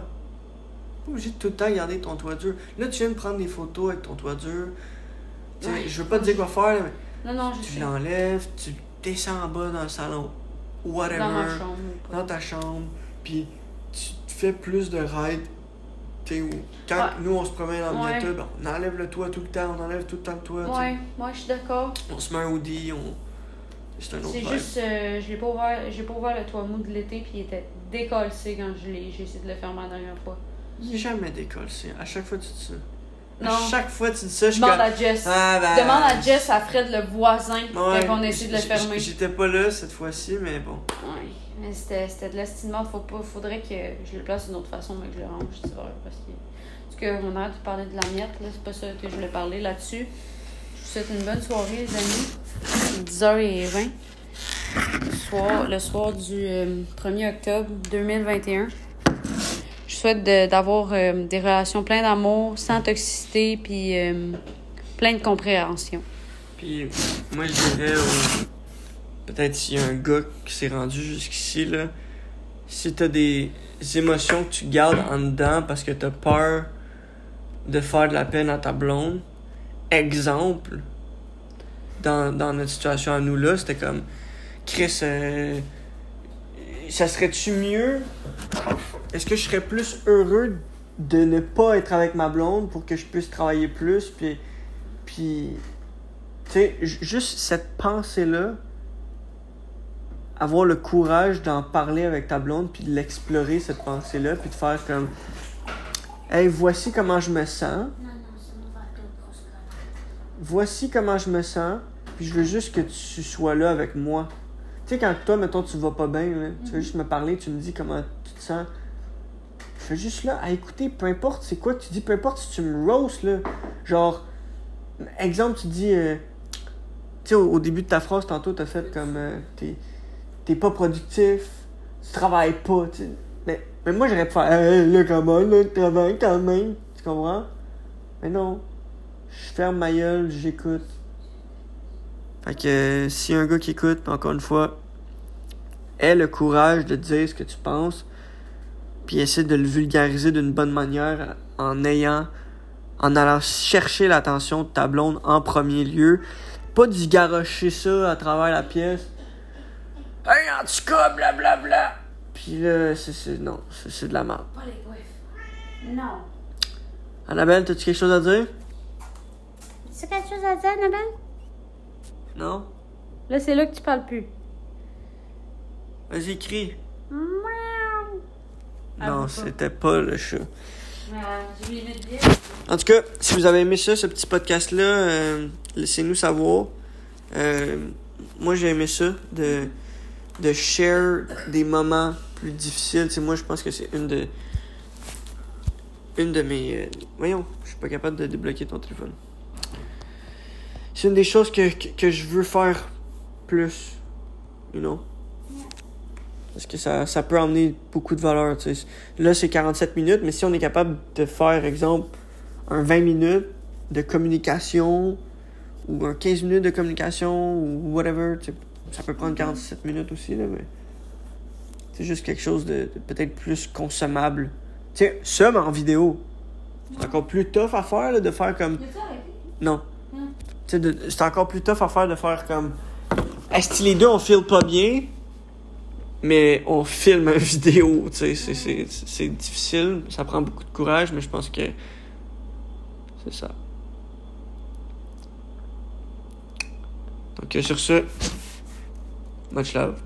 Pas obligé de tout le temps garder ton toit dur. Là, tu viens de prendre des photos avec ton toit dur. Tu sais, Ouais. Je veux pas te dire quoi faire, mais Non, non, je tu l'enlèves, tu descends en bas dans le salon. Whatever. dans ma chambre. dans ta chambre, puis tu fais plus de rides. Quand Ouais. nous on se promène en Ouais. miniature, ben, on enlève le toit tout le temps, on enlève tout le temps le toit. Ouais, moi je suis d'accord. On se met un hoodie, on. C'est un autre C'est juste, euh, je l'ai pas ouvert, j'ai pas ouvert le toit mou de l'été, puis il était décollé quand je l'ai, j'ai essayé de le faire la dernière fois. Il est jamais décollé, À chaque fois tu dis ça. Non. À chaque fois tu dis ça, je Demande à Jess. Ah, ben, Demande à Jess, à Fred, le voisin, Ouais, quand on a essayé de le fermer. J'étais pas là cette fois-ci, mais bon. Ouais, mais c'était, de l'estimement. Faut pas, faudrait que je le place d'une autre façon, mais que je le range cet hiver. Parce que, parce que on a de parler de la miette, là, c'est pas ça que je voulais parler là-dessus. Je vous souhaite une bonne soirée, les amis. 10h20. Le soir, le soir du euh, 1er octobre 2021. Je souhaite d'avoir euh, des relations pleines d'amour, sans toxicité, puis euh, plein de compréhension. Puis moi, je dirais, au- peut-être s'il y a un gars qui s'est rendu jusqu'ici, là, si t'as des émotions que tu gardes en dedans parce que t'as peur de faire de la peine à ta blonde, exemple, dans, dans notre situation à nous là, c'était comme, Chris, euh, ça serait-tu mieux? Est-ce que je serais plus heureux de ne pas être avec ma blonde pour que je puisse travailler plus? Puis, puis tu sais, ju- juste cette pensée-là, avoir le courage d'en parler avec ta blonde, puis de l'explorer, cette pensée-là, puis de faire comme, hey, voici comment je me sens, voici comment je me sens, puis je veux juste que tu sois là avec moi. Tu sais, quand toi, mettons, tu vas pas bien, là, tu veux juste me parler, tu me dis comment tu te sens. Je suis juste là à écouter, peu importe c'est quoi que tu dis, peu importe si tu me roastes, là. Genre, exemple, tu dis, euh, tu sais, au, début de ta phrase, tantôt, t'as fait comme, euh, t'es, pas productif, tu travailles pas, tu. Mais, mais moi, j'aurais pu faire, hey, là, comment, là, tu travailles quand même, tu comprends? Mais non, je ferme ma gueule, j'écoute. Fait que, si un gars qui écoute, encore une fois, aie le courage de dire ce que tu penses, puis essaie de le vulgariser d'une bonne manière en ayant en allant chercher l'attention de ta blonde en premier lieu. Pas d'y garocher ça à travers la pièce. Hey, en tout cas, blablabla. Puis là, c'est, c'est, non, c'est, c'est de la merde. Pas les couilles. Non. Annabelle, t'as-tu quelque chose à dire? C'est quelque chose à dire, Annabelle? Non? Là, c'est là que tu parles plus. Vas-y, crie. Miaou. Ah, non, c'était pas le chat. Euh. En tout cas, si vous avez aimé ça, ce petit podcast-là, euh, laissez-nous savoir. Euh, moi, j'ai aimé ça, de, de share des moments plus difficiles. Tu sais, moi, je pense que c'est une de... Une de mes... euh, voyons, je suis pas capable de débloquer ton téléphone. C'est une des choses que, que, que je veux faire plus. You know? Parce que ça, ça peut emmener beaucoup de valeur. Là, c'est 47 minutes, mais si on est capable de faire, exemple, un 20 minutes de communication ou un 15 minutes de communication ou whatever, ça peut prendre 47 minutes aussi, là, mais c'est juste quelque chose de, de peut-être plus consommable. Tu sais, ça, mais en vidéo, c'est encore plus tough à faire, là, de faire comme... Non. Tu sais, de- c'est encore plus tough à faire de faire comme. Est-ce que les deux on file pas bien, mais on filme une vidéo, tu sais, c'est- difficile, ça prend beaucoup de courage, mais je pense que c'est ça. Donc euh, sur ce, much love.